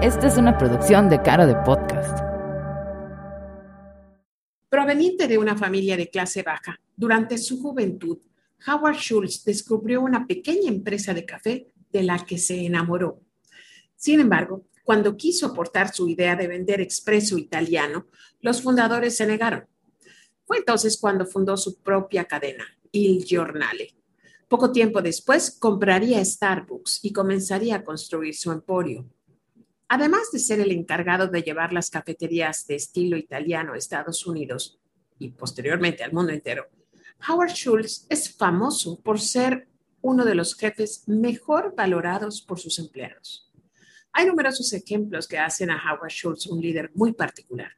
Esta es una producción de Cara de Podcast. Proveniente de una familia de clase baja, durante su juventud, Howard Schultz descubrió una pequeña empresa de café de la que se enamoró. Sin embargo, cuando quiso aportar su idea de vender expreso italiano, los fundadores se negaron. Fue entonces cuando fundó su propia cadena, Il Giornale. Poco tiempo después compraría Starbucks y comenzaría a construir su emporio. Además de ser el encargado de llevar las cafeterías de estilo italiano a Estados Unidos y posteriormente al mundo entero, Howard Schultz es famoso por ser uno de los jefes mejor valorados por sus empleados. Hay numerosos ejemplos que hacen a Howard Schultz un líder muy particular.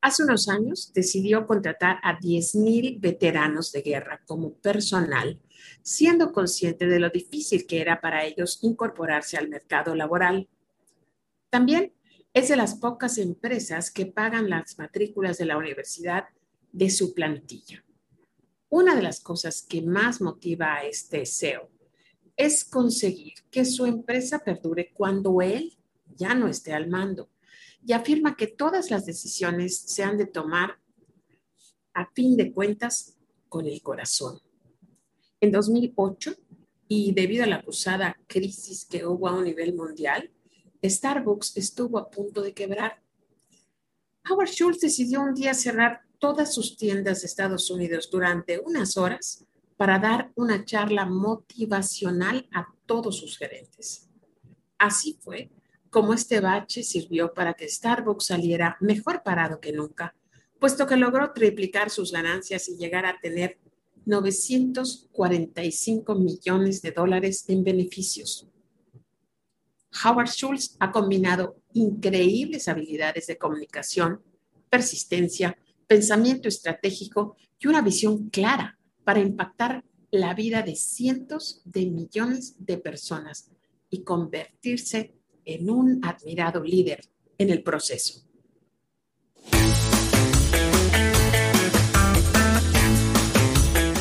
Hace unos años decidió contratar a 10.000 veteranos de guerra como personal, siendo consciente de lo difícil que era para ellos incorporarse al mercado laboral también es de las pocas empresas que pagan las matrículas de la universidad de su plantilla. Una de las cosas que más motiva a este CEO es conseguir que su empresa perdure cuando él ya no esté al mando y afirma que todas las decisiones se han de tomar a fin de cuentas con el corazón. En 2008, y debido a la acusada crisis que hubo a un nivel mundial, Starbucks estuvo a punto de quebrar. Howard Schultz decidió un día cerrar todas sus tiendas de Estados Unidos durante unas horas para dar una charla motivacional a todos sus gerentes. Así fue como este bache sirvió para que Starbucks saliera mejor parado que nunca, puesto que logró triplicar sus ganancias y llegar a tener 945 millones de dólares en beneficios. Howard Schultz ha combinado increíbles habilidades de comunicación, persistencia, pensamiento estratégico y una visión clara para impactar la vida de cientos de millones de personas y convertirse en un admirado líder en el proceso.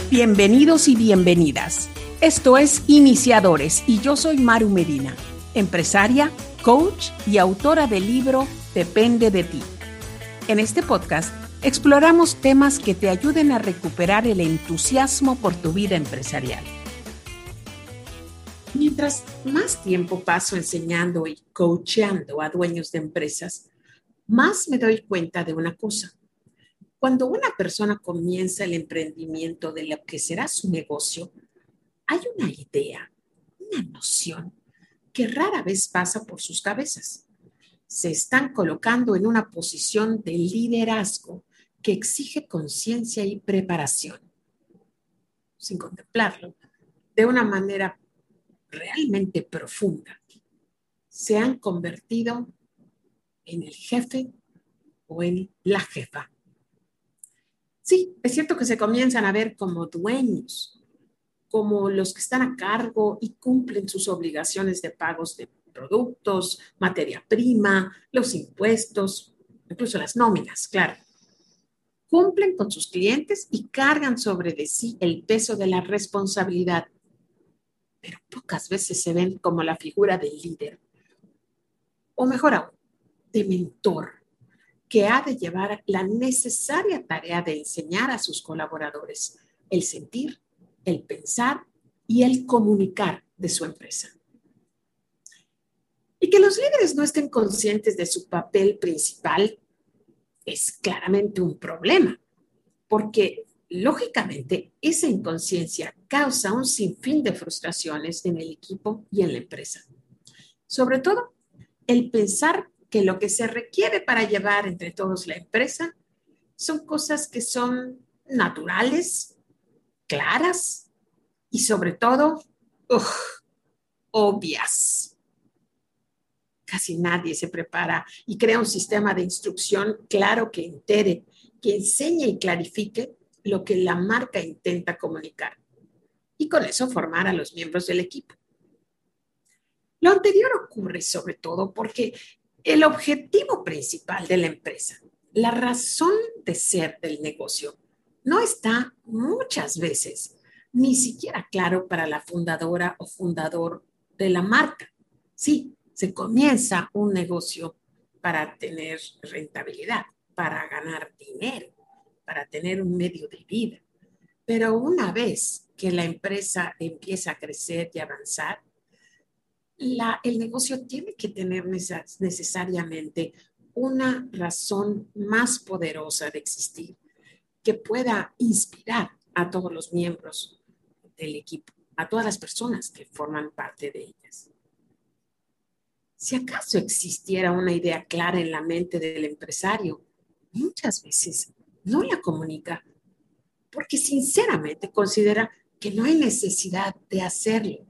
Bienvenidos y bienvenidas. Esto es Iniciadores y yo soy Maru Medina empresaria, coach y autora del libro Depende de ti. En este podcast exploramos temas que te ayuden a recuperar el entusiasmo por tu vida empresarial. Mientras más tiempo paso enseñando y coachando a dueños de empresas, más me doy cuenta de una cosa. Cuando una persona comienza el emprendimiento de lo que será su negocio, hay una idea, una noción que rara vez pasa por sus cabezas. Se están colocando en una posición de liderazgo que exige conciencia y preparación, sin contemplarlo, de una manera realmente profunda. Se han convertido en el jefe o en la jefa. Sí, es cierto que se comienzan a ver como dueños como los que están a cargo y cumplen sus obligaciones de pagos de productos, materia prima, los impuestos, incluso las nóminas, claro. Cumplen con sus clientes y cargan sobre de sí el peso de la responsabilidad, pero pocas veces se ven como la figura del líder, o mejor aún, de mentor, que ha de llevar la necesaria tarea de enseñar a sus colaboradores el sentir el pensar y el comunicar de su empresa. Y que los líderes no estén conscientes de su papel principal es claramente un problema, porque lógicamente esa inconsciencia causa un sinfín de frustraciones en el equipo y en la empresa. Sobre todo, el pensar que lo que se requiere para llevar entre todos la empresa son cosas que son naturales, claras y sobre todo obvias. Casi nadie se prepara y crea un sistema de instrucción claro que entere, que enseñe y clarifique lo que la marca intenta comunicar y con eso formar a los miembros del equipo. Lo anterior ocurre sobre todo porque el objetivo principal de la empresa, la razón de ser del negocio, no está muchas veces ni siquiera claro para la fundadora o fundador de la marca. Sí, se comienza un negocio para tener rentabilidad, para ganar dinero, para tener un medio de vida. Pero una vez que la empresa empieza a crecer y avanzar, el negocio tiene que tener necesariamente una razón más poderosa de existir que pueda inspirar a todos los miembros del equipo, a todas las personas que forman parte de ellas. Si acaso existiera una idea clara en la mente del empresario, muchas veces no la comunica porque sinceramente considera que no hay necesidad de hacerlo.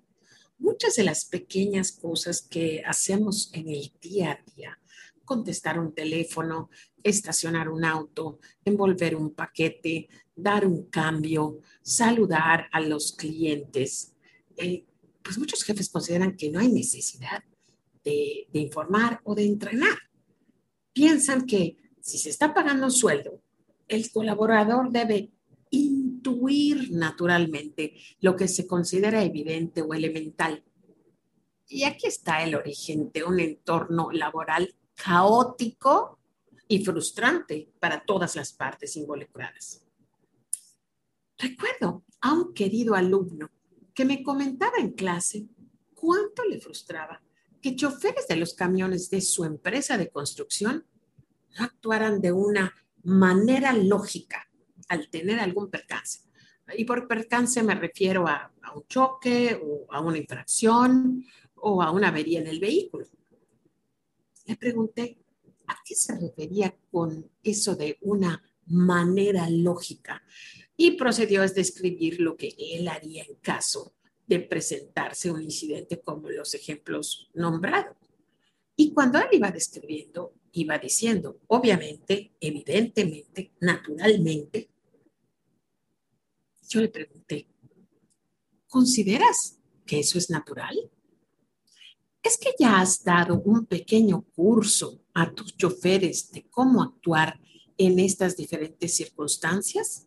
Muchas de las pequeñas cosas que hacemos en el día a día, contestar un teléfono, estacionar un auto, envolver un paquete, dar un cambio, saludar a los clientes, eh, pues muchos jefes consideran que no hay necesidad de, de informar o de entrenar. Piensan que si se está pagando un sueldo, el colaborador debe intuir naturalmente lo que se considera evidente o elemental. Y aquí está el origen de un entorno laboral caótico y frustrante para todas las partes involucradas. Recuerdo a un querido alumno que me comentaba en clase cuánto le frustraba que choferes de los camiones de su empresa de construcción no actuaran de una manera lógica al tener algún percance. Y por percance me refiero a, un choque o a una infracción o a una avería en el vehículo. Le pregunté, ¿a qué se refería con eso de una manera lógica? Y procedió a describir lo que él haría en caso de presentarse un incidente como los ejemplos nombrados. Y cuando él iba describiendo, iba diciendo, obviamente, evidentemente, naturalmente, yo le pregunté, ¿consideras que eso es natural? ¿Es que ya has dado un pequeño curso a tus choferes de cómo actuar en estas diferentes circunstancias?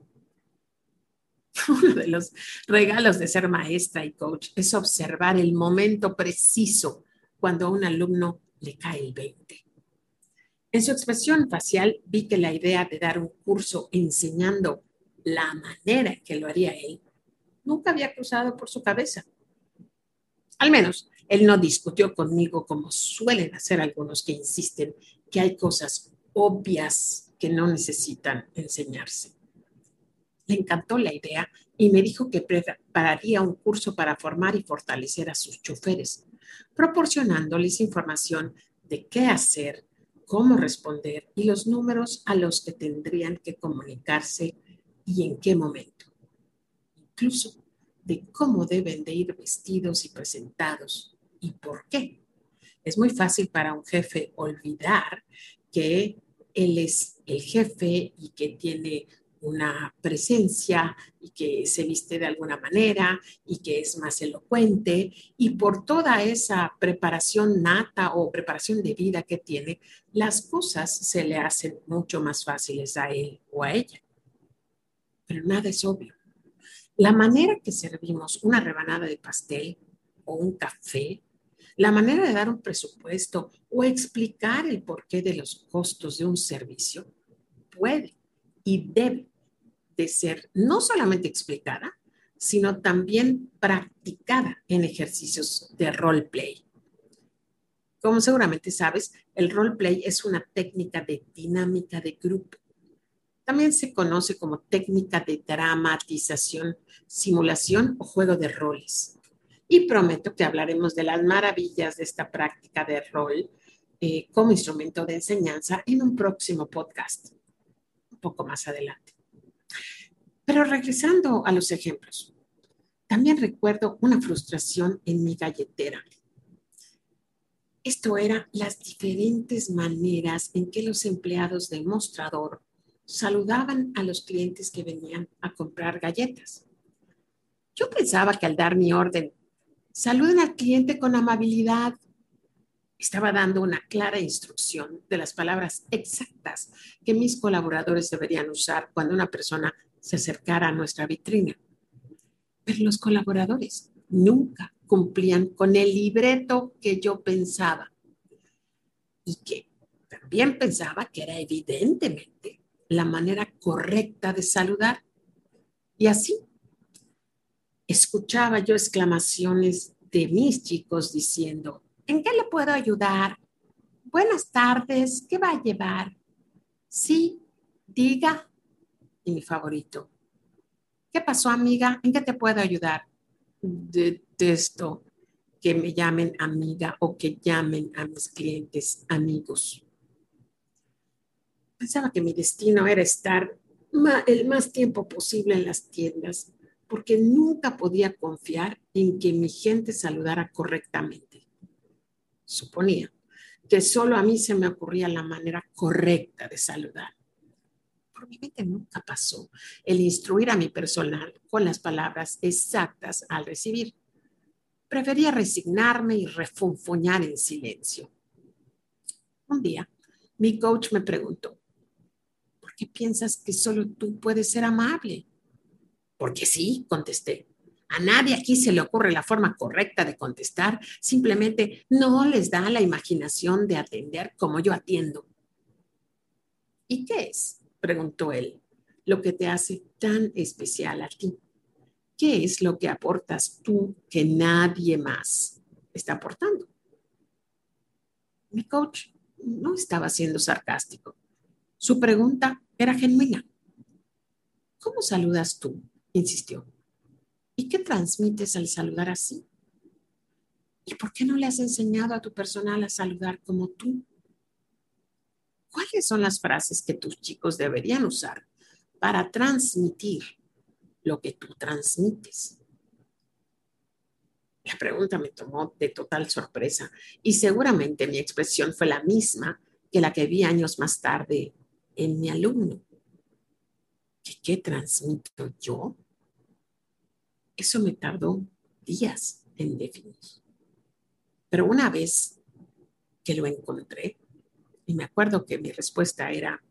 Uno de los regalos de ser maestra y coach es observar el momento preciso cuando a un alumno le cae el 20. En su expresión facial vi que la idea de dar un curso enseñando la manera que lo haría él nunca había cruzado por su cabeza. Al menos él no discutió conmigo como suelen hacer algunos que insisten que hay cosas obvias que no necesitan enseñarse. Le encantó la idea y me dijo que prepararía un curso para formar y fortalecer a sus choferes, proporcionándoles información de qué hacer, cómo responder y los números a los que tendrían que comunicarse y en qué momento. Incluso de cómo deben de ir vestidos y presentados y por qué. Es muy fácil para un jefe olvidar que él es el jefe y que tiene una presencia y que se viste de alguna manera y que es más elocuente y por toda esa preparación nata o preparación de vida que tiene, las cosas se le hacen mucho más fáciles a él o a ella pero nada es obvio. La manera que servimos una rebanada de pastel o un café, la manera de dar un presupuesto o explicar el porqué de los costos de un servicio puede y debe de ser no solamente explicada, sino también practicada en ejercicios de roleplay. Como seguramente sabes, el roleplay es una técnica de dinámica de grupo también se conoce como técnica de dramatización, simulación o juego de roles. Y prometo que hablaremos de las maravillas de esta práctica de rol eh, como instrumento de enseñanza en un próximo podcast, un poco más adelante. Pero regresando a los ejemplos, también recuerdo una frustración en mi galletera. Esto era las diferentes maneras en que los empleados de mostrador saludaban a los clientes que venían a comprar galletas. Yo pensaba que al dar mi orden, saluden al cliente con amabilidad, estaba dando una clara instrucción de las palabras exactas que mis colaboradores deberían usar cuando una persona se acercara a nuestra vitrina. Pero los colaboradores nunca cumplían con el libreto que yo pensaba y que también pensaba que era evidentemente la manera correcta de saludar. Y así escuchaba yo exclamaciones de mis chicos diciendo, ¿en qué le puedo ayudar? Buenas tardes, ¿qué va a llevar? Sí, diga. Y mi favorito, ¿qué pasó amiga? ¿En qué te puedo ayudar? Detesto que me llamen amiga o que llamen a mis clientes amigos. Pensaba que mi destino era estar el más tiempo posible en las tiendas, porque nunca podía confiar en que mi gente saludara correctamente. Suponía que solo a mí se me ocurría la manera correcta de saludar. Por mi mente nunca pasó el instruir a mi personal con las palabras exactas al recibir. Prefería resignarme y refunfuñar en silencio. Un día, mi coach me preguntó, ¿por qué piensas que solo tú puedes ser amable? Porque sí, contesté. A nadie aquí se le ocurre la forma correcta de contestar, simplemente no les da la imaginación de atender como yo atiendo. ¿Y qué es? preguntó él, lo que te hace tan especial a ti. ¿Qué es lo que aportas tú que nadie más está aportando? Mi coach no estaba siendo sarcástico. Su pregunta era genuina. ¿Cómo saludas tú? Insistió. ¿Y qué transmites al saludar así? ¿Y por qué no le has enseñado a tu personal a saludar como tú? ¿Cuáles son las frases que tus chicos deberían usar para transmitir lo que tú transmites? La pregunta me tomó de total sorpresa y seguramente mi expresión fue la misma que la que vi años más tarde en mi alumno. ¿Qué, transmito yo? Eso me tardó días en definir. Pero una vez que lo encontré, y me acuerdo que mi respuesta era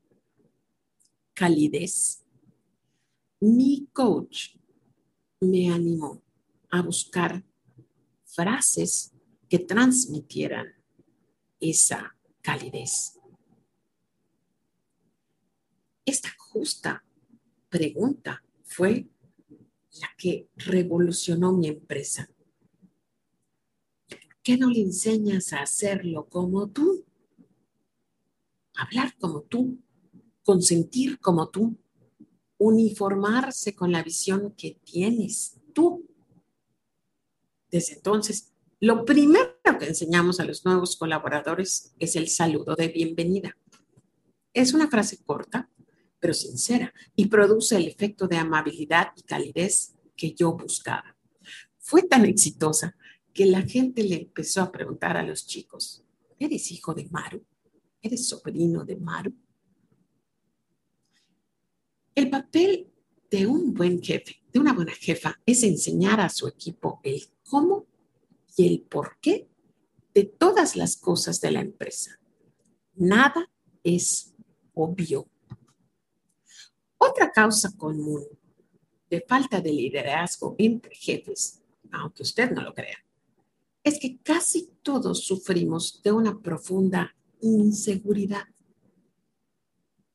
calidez, mi coach me animó a buscar frases que transmitieran esa calidez. Esta justa pregunta fue la que revolucionó mi empresa. ¿Por qué no le enseñas a hacerlo como tú? Hablar como tú, consentir como tú, uniformarse con la visión que tienes tú. Desde entonces, lo primero que enseñamos a los nuevos colaboradores es el saludo de bienvenida. Es una frase corta, pero sincera, y produce el efecto de amabilidad y calidez que yo buscaba. Fue tan exitosa que la gente le empezó a preguntar a los chicos, ¿eres hijo de Maru? ¿Eres sobrino de Maru? El papel de un buen jefe, de una buena jefa, es enseñar a su equipo el cómo y el por qué de todas las cosas de la empresa. Nada es obvio otra causa común de falta de liderazgo entre jefes, aunque usted no lo crea, es que casi todos sufrimos de una profunda inseguridad.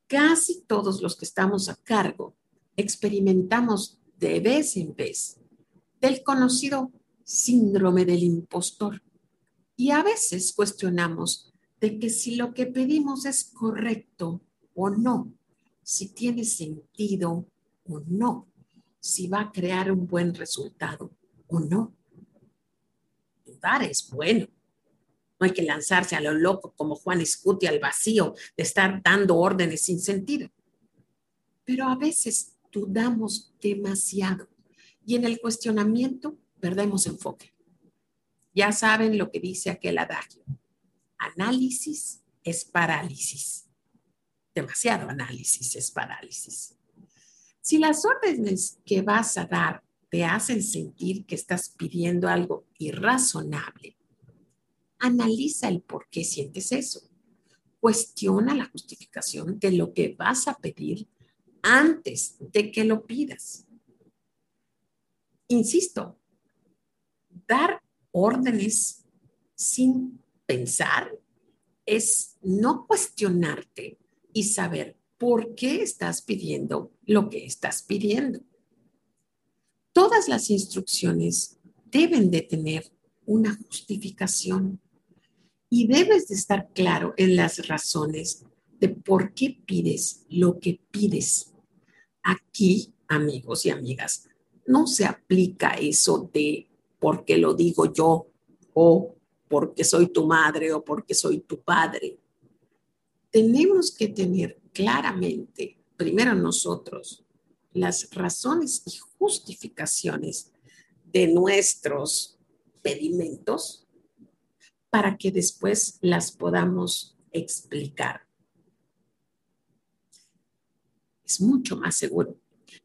Casi todos los que estamos a cargo experimentamos de vez en vez del conocido síndrome del impostor y a veces cuestionamos de que si lo que pedimos es correcto o no si tiene sentido o no, si va a crear un buen resultado o no. Dudar es bueno. No hay que lanzarse a lo loco como Juan Scuti al vacío de estar dando órdenes sin sentido. Pero a veces dudamos demasiado y en el cuestionamiento perdemos enfoque. Ya saben lo que dice aquel adagio. Análisis es parálisis demasiado análisis es parálisis. Si las órdenes que vas a dar te hacen sentir que estás pidiendo algo irrazonable, analiza el por qué sientes eso. Cuestiona la justificación de lo que vas a pedir antes de que lo pidas. Insisto, dar órdenes sin pensar es no cuestionarte y saber por qué estás pidiendo lo que estás pidiendo. Todas las instrucciones deben de tener una justificación y debes de estar claro en las razones de por qué pides lo que pides. Aquí, amigos y amigas, no se aplica eso de porque lo digo yo o porque soy tu madre o porque soy tu padre. Tenemos que tener claramente, primero nosotros, las razones y justificaciones de nuestros pedimentos para que después las podamos explicar. Es mucho más seguro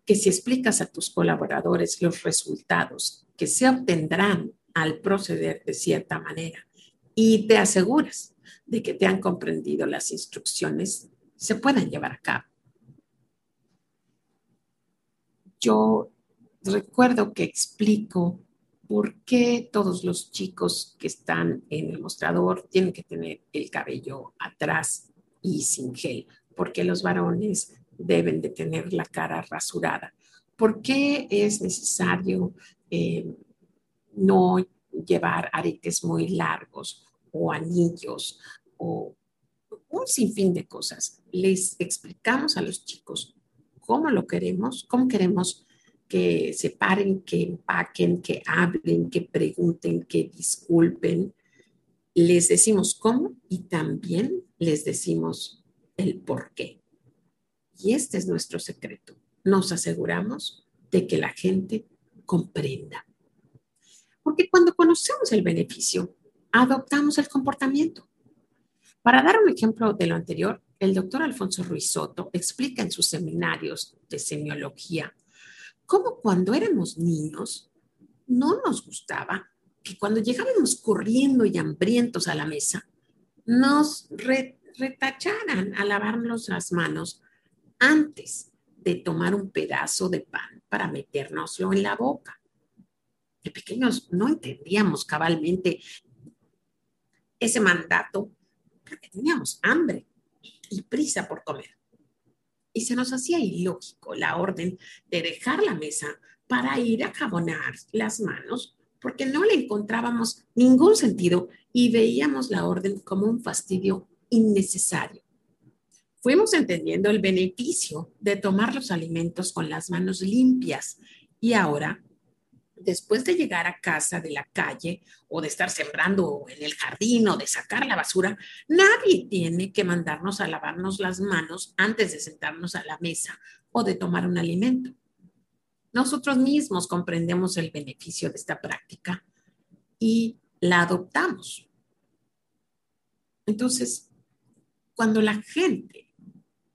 que si explicas a tus colaboradores los resultados que se obtendrán al proceder de cierta manera y te aseguras de que te han comprendido las instrucciones, se pueden llevar a cabo. Yo recuerdo que explico por qué todos los chicos que están en el mostrador tienen que tener el cabello atrás y sin gel, porque los varones deben de tener la cara rasurada. ¿Por qué es necesario eh, no llevar aretes muy largos o anillos o un sinfín de cosas. Les explicamos a los chicos cómo lo queremos, cómo queremos que se paren, que empaquen, que hablen, que pregunten, que disculpen. Les decimos cómo y también les decimos el por qué. Y este es nuestro secreto. Nos aseguramos de que la gente comprenda. Porque cuando conocemos el beneficio, adoptamos el comportamiento. Para dar un ejemplo de lo anterior, el doctor Alfonso Ruiz Soto explica en sus seminarios de semiología cómo cuando éramos niños no nos gustaba que cuando llegábamos corriendo y hambrientos a la mesa, nos retacharan a lavarnos las manos antes de tomar un pedazo de pan para metérnoslo en la boca. De pequeños no entendíamos cabalmente ese mandato porque teníamos hambre y prisa por comer. Y se nos hacía ilógico la orden de dejar la mesa para ir a jabonar las manos porque no le encontrábamos ningún sentido y veíamos la orden como un fastidio innecesario. Fuimos entendiendo el beneficio de tomar los alimentos con las manos limpias y ahora después de llegar a casa de la calle o de estar sembrando en el jardín o de sacar la basura, nadie tiene que mandarnos a lavarnos las manos antes de sentarnos a la mesa o de tomar un alimento. Nosotros mismos comprendemos el beneficio de esta práctica y la adoptamos. Entonces, cuando la gente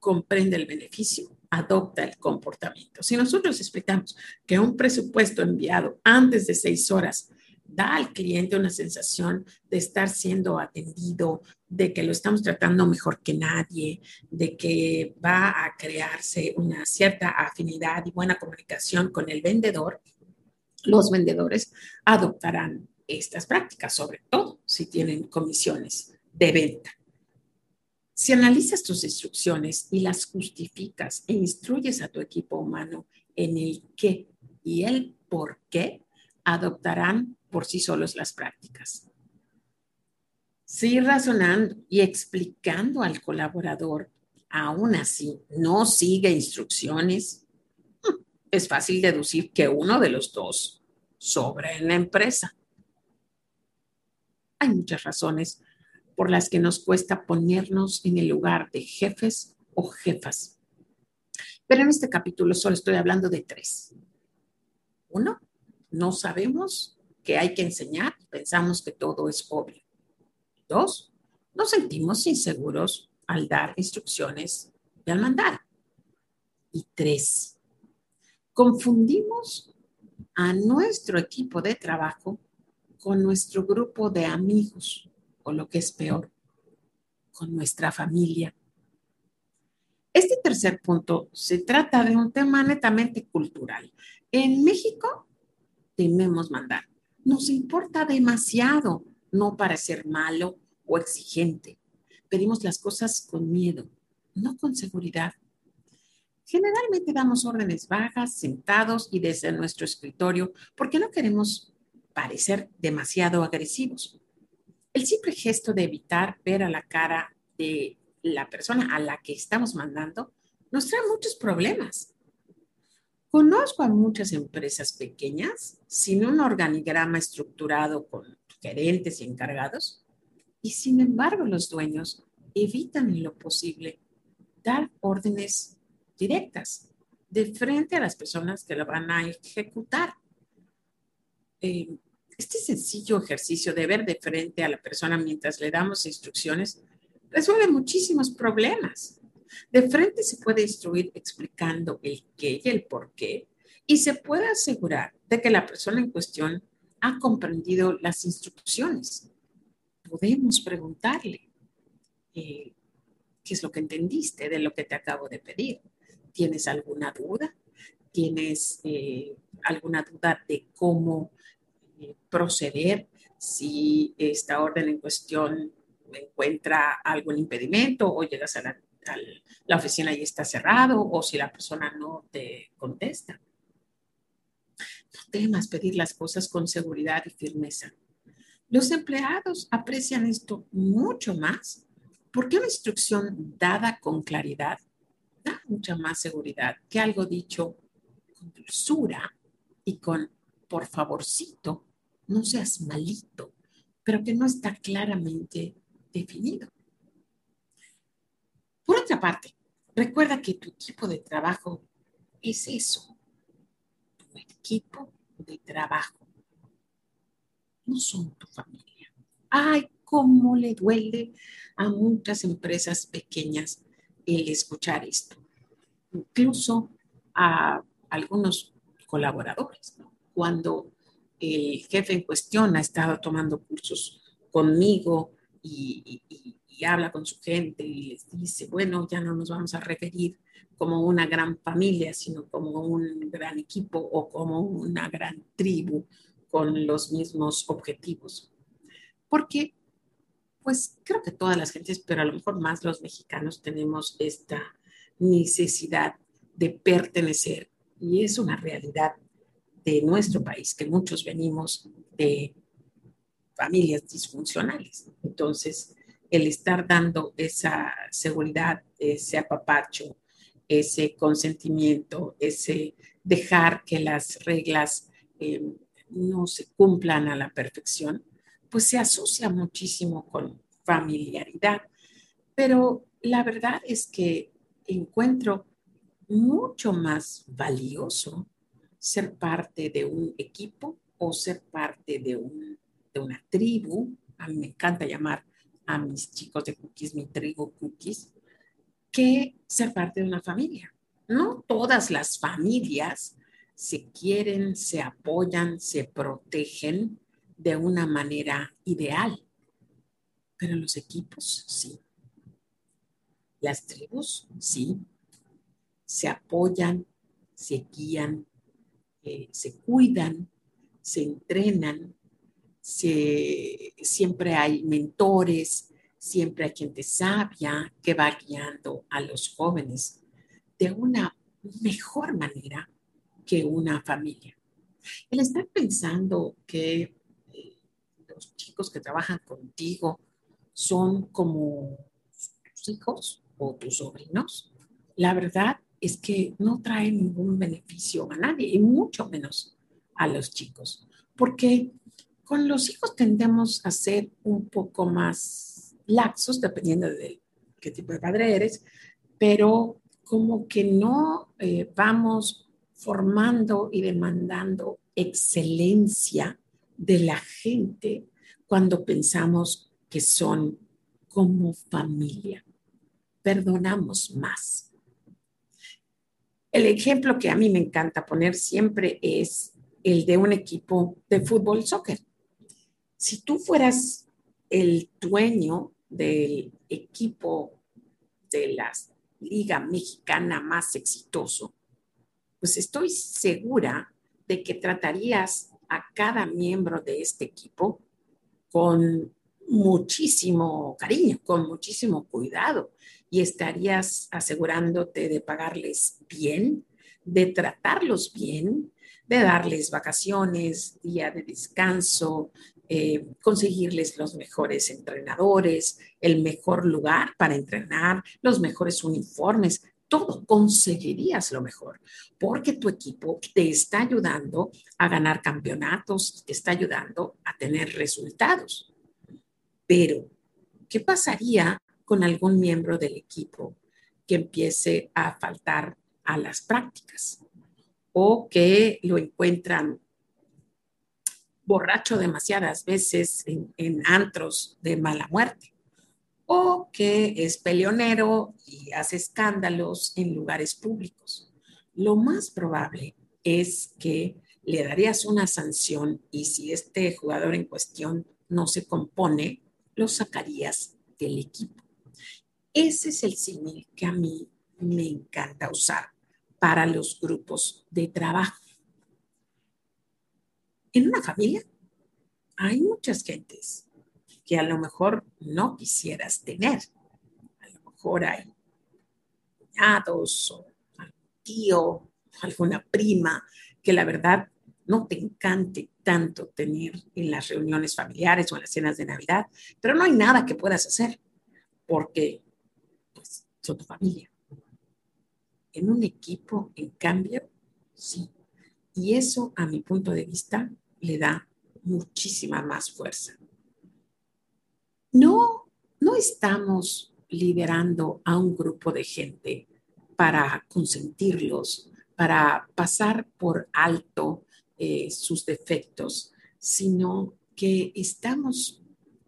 comprende el beneficio, adopta el comportamiento. Si nosotros explicamos que un presupuesto enviado antes de seis horas da al cliente una sensación de estar siendo atendido, de que lo estamos tratando mejor que nadie, de que va a crearse una cierta afinidad y buena comunicación con el vendedor, los vendedores adoptarán estas prácticas, sobre todo si tienen comisiones de venta. Si analizas tus instrucciones y las justificas e instruyes a tu equipo humano en el qué y el por qué, adoptarán por sí solos las prácticas. Si razonando y explicando al colaborador, aún así no sigue instrucciones, hmm, es fácil deducir que uno de los dos sobra en la empresa. Hay muchas razones por las que nos cuesta ponernos en el lugar de jefes o jefas. Pero en este capítulo solo estoy hablando de tres. Uno, no sabemos que hay que enseñar, pensamos que todo es obvio. Dos, nos sentimos inseguros al dar instrucciones y al mandar. Y tres, confundimos a nuestro equipo de trabajo con nuestro grupo de amigos o lo que es peor, con nuestra familia. Este tercer punto se trata de un tema netamente cultural. En México tememos mandar. Nos importa demasiado no parecer malo o exigente. pedimos las cosas con miedo, no con seguridad. Generalmente damos órdenes vagas, sentados y desde nuestro escritorio, porque no queremos parecer demasiado agresivos. El simple gesto de evitar ver a la cara de la persona a la que estamos mandando nos trae muchos problemas. Conozco a muchas empresas pequeñas sin un organigrama estructurado con gerentes y encargados, y sin embargo los dueños evitan en lo posible dar órdenes directas de frente a las personas que lo van a ejecutar. Eh, este sencillo ejercicio de ver de frente a la persona mientras le damos instrucciones resuelve muchísimos problemas. De frente se puede instruir explicando el qué y el por qué y se puede asegurar de que la persona en cuestión ha comprendido las instrucciones. Podemos preguntarle, eh, ¿qué es lo que entendiste de lo que te acabo de pedir? ¿Tienes alguna duda? ¿Tienes eh, alguna duda de cómo proceder si esta orden en cuestión encuentra algún impedimento o llegas a la, oficina y está cerrado o si la persona no te contesta? No temas pedir las cosas con seguridad y firmeza. Los empleados aprecian esto mucho más porque una instrucción dada con claridad da mucha más seguridad que algo dicho con dulzura y con por favorcito, no seas malito, pero que no está claramente definido. Por otra parte, recuerda que tu equipo de trabajo es eso, tu equipo de trabajo. No son tu familia. Ay, cómo le duele a muchas empresas pequeñas el escuchar esto, incluso a algunos colaboradores. Cuando el jefe en cuestión ha estado tomando cursos conmigo y, habla con su gente y les dice, bueno, ya no nos vamos a referir como una gran familia, sino como un gran equipo o como una gran tribu con los mismos objetivos. Porque pues creo que todas las gentes, pero a lo mejor más los mexicanos tenemos esta necesidad de pertenecer y es una realidad de nuestro país, que muchos venimos de familias disfuncionales. Entonces, el estar dando esa seguridad, ese apapacho, ese consentimiento, ese dejar que las reglas eh, no se cumplan a la perfección, pues se asocia muchísimo con familiaridad. Pero la verdad es que encuentro mucho más valioso ser parte de un equipo o ser parte de, de una tribu. A mí me encanta llamar a mis chicos de cookies mi tribu cookies, que ser parte de una familia. No todas las familias se quieren, se apoyan, se protegen de una manera ideal, pero los equipos sí. Las tribus sí. Se apoyan, se guían, eh, se cuidan, se entrenan, siempre hay mentores, siempre hay gente sabia que va guiando a los jóvenes de una mejor manera que una familia. El estar pensando que los chicos que trabajan contigo son como tus hijos o tus sobrinos, la verdad es que no trae ningún beneficio a nadie y mucho menos a los chicos, porque con los hijos tendemos a ser un poco más laxos, dependiendo de qué tipo de padre eres, pero como que no eh, vamos formando y demandando excelencia de la gente cuando pensamos que son como familia. Perdonamos más. El ejemplo que a mí me encanta poner siempre es el de un equipo de fútbol soccer. Si tú fueras el dueño del equipo de la liga mexicana más exitoso, pues estoy segura de que tratarías a cada miembro de este equipo con muchísimo cariño, con muchísimo cuidado y estarías asegurándote de pagarles bien, de tratarlos bien, de darles vacaciones, día de descanso, eh, conseguirles los mejores entrenadores, el mejor lugar para entrenar, los mejores uniformes, todo conseguirías lo mejor, porque tu equipo te está ayudando a ganar campeonatos, te está ayudando a tener resultados. Pero, ¿qué pasaría con algún miembro del equipo que empiece a faltar a las prácticas o que lo encuentran borracho demasiadas veces en, antros de mala muerte o que es peleonero y hace escándalos en lugares públicos. Lo más probable es que le darías una sanción y si este jugador en cuestión no se compone, lo sacarías del equipo. Ese es el símil que a mí me encanta usar para los grupos de trabajo. En una familia hay muchas gentes que a lo mejor no quisieras tener. A lo mejor hay cuñados o tío, alguna prima que la verdad no te encante tanto tener en las reuniones familiares o en las cenas de Navidad, pero no hay nada que puedas hacer porque pues, son tu familia. En un equipo, en cambio, sí. Y eso, a mi punto de vista, le da muchísima más fuerza. No, no estamos liderando a un grupo de gente para consentirlos, para pasar por alto eh, sus defectos, sino que estamos,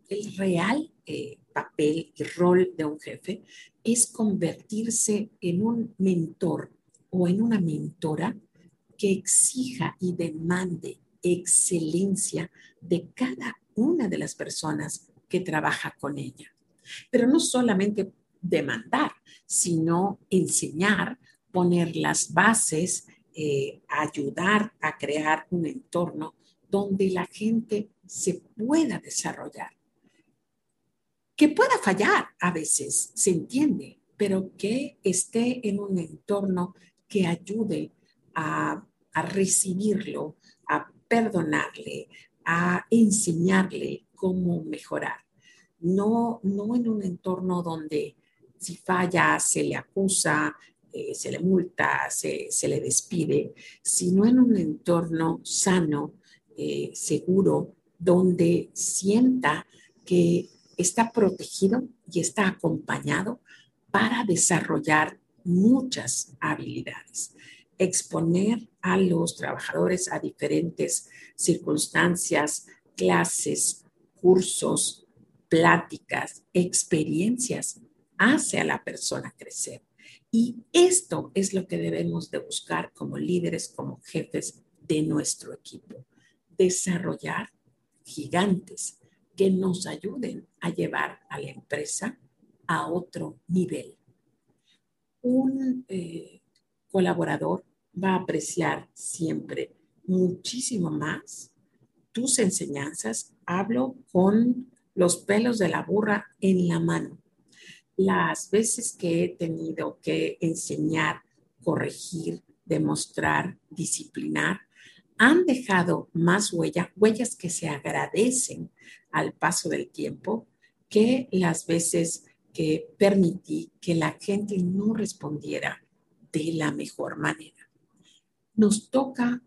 el real eh, papel y rol de un jefe es convertirse en un mentor o en una mentora que exija y demande excelencia de cada una de las personas que trabaja con ella. Pero no solamente demandar, sino enseñar, poner las bases, eh, ayudar a crear un entorno donde la gente se pueda desarrollar. Que pueda fallar a veces, se entiende, pero que esté en un entorno que ayude a, a recibirlo, a perdonarle, a enseñarle cómo mejorar. No, no en un entorno donde si falla se le acusa, eh, se le multa, se, le despide, sino en un entorno sano, eh, seguro, donde sienta que está protegido y está acompañado para desarrollar muchas habilidades exponer a los trabajadores a diferentes circunstancias, clases, cursos, pláticas, experiencias, hace a la persona crecer. Y esto es lo que debemos de buscar como líderes, como jefes de nuestro equipo. Desarrollar gigantes que nos ayuden a llevar a la empresa a otro nivel. Un eh, colaborador va a apreciar siempre muchísimo más tus enseñanzas. Hablo con los pelos de la burra en la mano. Las veces que he tenido que enseñar, corregir, demostrar, disciplinar, han dejado más huella, huellas que se agradecen al paso del tiempo, que las veces que permití que la gente no respondiera de la mejor manera. Nos toca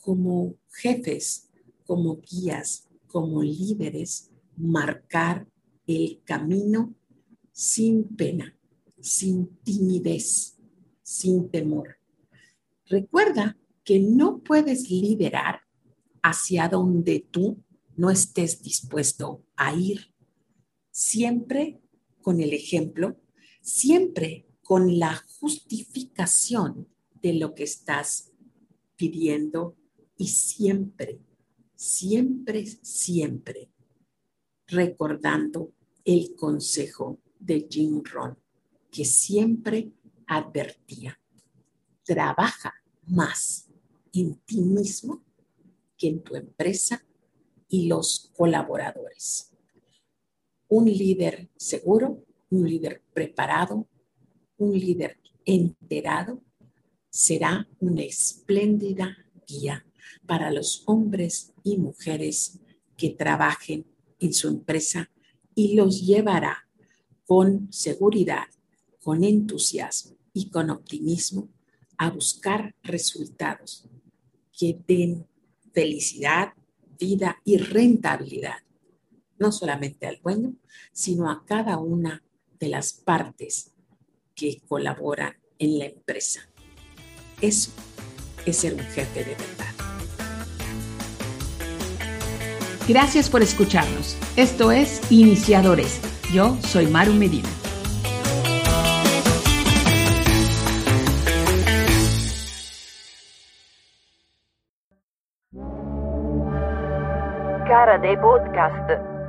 como jefes, como guías, como líderes, marcar el camino sin pena, sin timidez, sin temor. Recuerda que no puedes liderar hacia donde tú no estés dispuesto a ir. Siempre con el ejemplo, siempre con la justificación de lo que estás pidiendo y siempre, siempre, siempre recordando el consejo de Jim Ron, que siempre advertía, trabaja más en ti mismo que en tu empresa y los colaboradores. Un líder seguro, un líder preparado, un líder enterado será una espléndida guía para los hombres y mujeres que trabajen en su empresa y los llevará con seguridad, con entusiasmo y con optimismo a buscar resultados que den felicidad, vida y rentabilidad, no solamente al dueño, sino a cada una de las partes que colaboran en la empresa. Eso es ser un jefe de verdad. Gracias por escucharnos. Esto es Iniciadores. Yo soy Maru Medina. Cara de podcast.